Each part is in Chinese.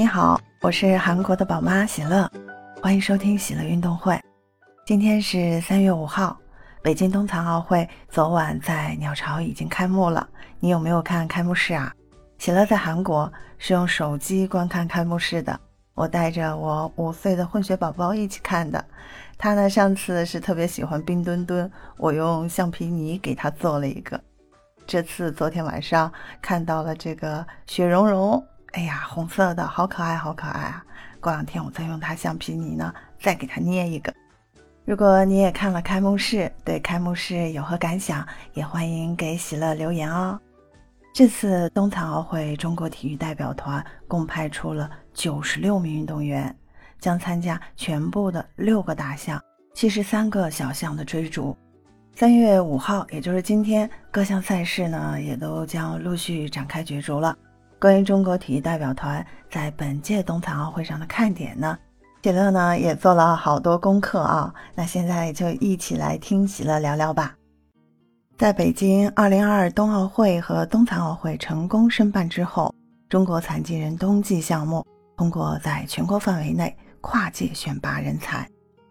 你好，我是韩国的宝妈喜乐，欢迎收听喜乐运动会。今天是三月五号，北京冬残奥会昨晚在鸟巢已经开幕了。你有没有看开幕式啊？喜乐在韩国是用手机观看开幕式的，我带着我五岁的混血宝宝一起看的。他呢上次是特别喜欢冰墩墩，我用橡皮泥给他做了一个。这次昨天晚上看到了这个雪融融。哎呀，红色的好可爱，好可爱啊！过两天我再用它橡皮泥呢，再给它捏一个。如果你也看了开幕式，对开幕式有何感想，也欢迎给喜乐留言哦。这次冬残奥会，中国体育代表团共派出了九十六名运动员，将参加全部的六个大项、七十三个小项的追逐。三月五号，也就是今天，各项赛事呢也都将陆续展开角逐了。关于中国体育代表团在本届冬残奥会上的看点呢，喜乐呢也做了好多功课啊。那现在就一起来听喜乐聊聊吧。在北京2022冬奥会和冬残奥会成功申办之后，中国残疾人冬季项目通过在全国范围内跨界选拔人才，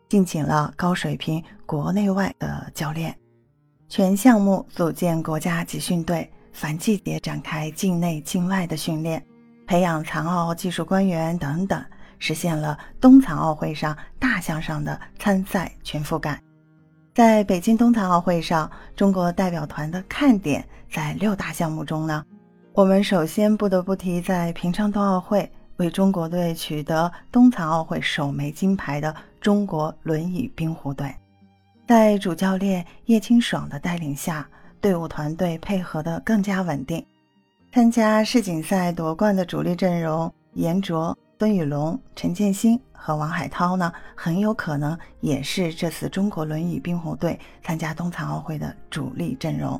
聘请了高水平国内外的教练，全项目组建国家集训队。反季节展开境内境外的训练，培养残奥技术官员等等，实现了冬残奥会上大项上的参赛全覆盖。在北京冬残奥会上，中国代表团的看点在六大项目中呢。我们首先不得不提在平昌冬奥会为中国队取得冬残奥会首枚金牌的中国轮椅冰壶队，在主教练叶清爽的带领下。队伍团队配合的更加稳定，参加世锦赛夺冠的主力阵容严卓、孙宇龙、陈建新和王海涛呢，很有可能也是这次中国轮椅冰壶队参加冬残奥会的主力阵容。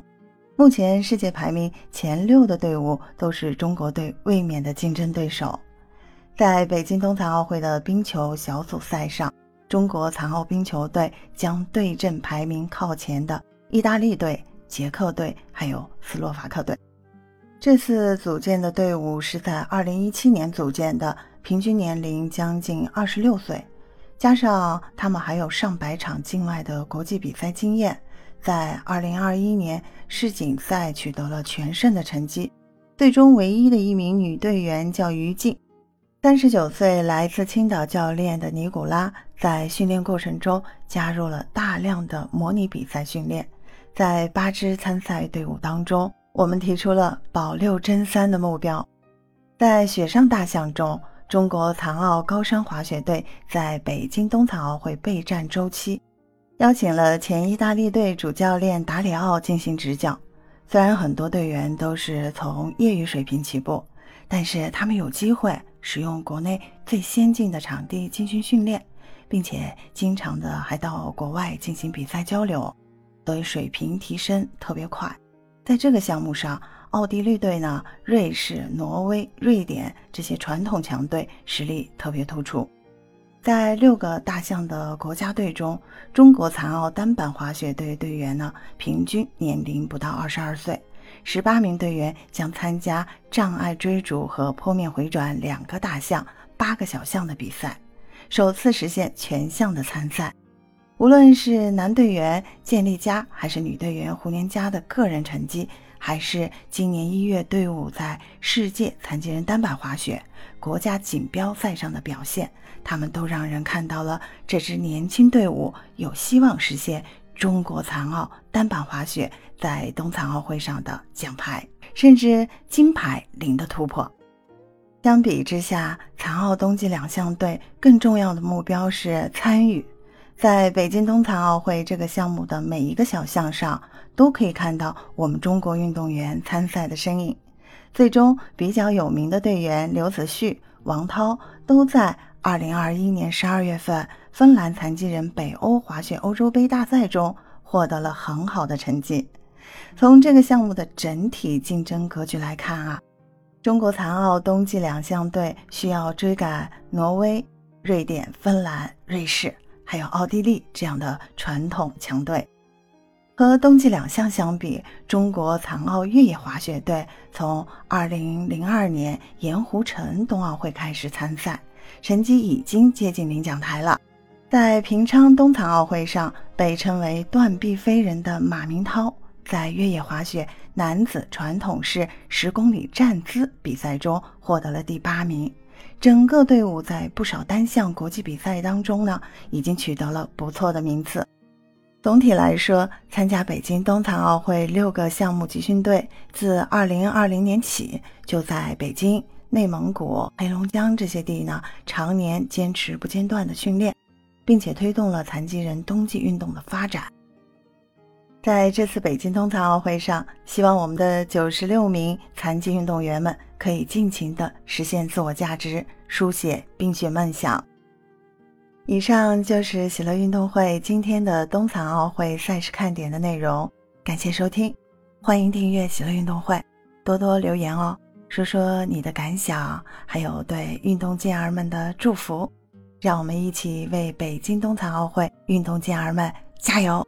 目前世界排名前六的队伍都是中国队卫冕的竞争对手。在北京冬残奥会的冰球小组赛上，中国残奥冰球队将对阵排名靠前的意大利队。捷克队还有斯洛伐克队，这次组建的队伍是在2017年组建的，平均年龄将近26岁，加上他们还有上百场境外的国际比赛经验，在2021年世锦赛取得了全胜的成绩。队中唯一的一名女队员叫于静，39岁来自青岛教练的尼古拉在训练过程中加入了大量的模拟比赛训练。在八支参赛队伍当中，我们提出了保六争三的目标。在雪上大项中，中国残奥高山滑雪队在北京冬残奥会备战周期，邀请了前意大利队主教练达里奥进行执教。虽然很多队员都是从业余水平起步，但是他们有机会使用国内最先进的场地进行训练，并且经常的还到国外进行比赛交流。所以水平提升特别快，在这个项目上，奥地利队呢、瑞士、挪威、瑞典这些传统强队实力特别突出。在六个大项的国家队中，中国残奥单板滑雪队队员呢，平均年龄不到二十二岁，十八名队员将参加障碍追逐和坡面回转两个大项、八个小项的比赛，首次实现全项的参赛。无论是男队员建立佳，还是女队员胡年佳的个人成绩，还是今年一月队伍在世界残疾人单板滑雪国家锦标赛上的表现，他们都让人看到了这支年轻队伍有希望实现中国残奥单板滑雪在冬残奥会上的奖牌，甚至金牌零的突破。相比之下，残奥冬季两项队更重要的目标是参与。在北京冬残奥会这个项目的每一个小项上，都可以看到我们中国运动员参赛的身影。最终比较有名的队员刘子旭、王涛都在2021年12月份芬兰残疾人北欧滑雪欧洲杯大赛中获得了很好的成绩。从这个项目的整体竞争格局来看啊，中国残奥冬季两项队需要追赶挪威、瑞典、芬兰、瑞士。还有奥地利这样的传统强队，和冬季两项相比，中国残奥越野滑雪队从2002年盐湖城冬奥会开始参赛，成绩已经接近领奖台了。在平昌冬残奥会上，被称为“断臂飞人”的马明涛，在越野滑雪男子传统式十公里站姿比赛中获得了第八名。整个队伍在不少单项国际比赛当中呢，已经取得了不错的名次。总体来说，参加北京冬残奥会六个项目集训队自2020年起就在北京、内蒙古、黑龙江这些地呢，常年坚持不间断的训练，并且推动了残疾人冬季运动的发展。在这次北京冬残奥会上，希望我们的九十六名残疾运动员们可以尽情的实现自我价值，书写冰雪梦想。以上就是喜乐运动会今天的冬残奥会赛事看点的内容，感谢收听，欢迎订阅喜乐运动会，多多留言哦，说说你的感想，还有对运动健儿们的祝福，让我们一起为北京冬残奥会运动健儿们加油！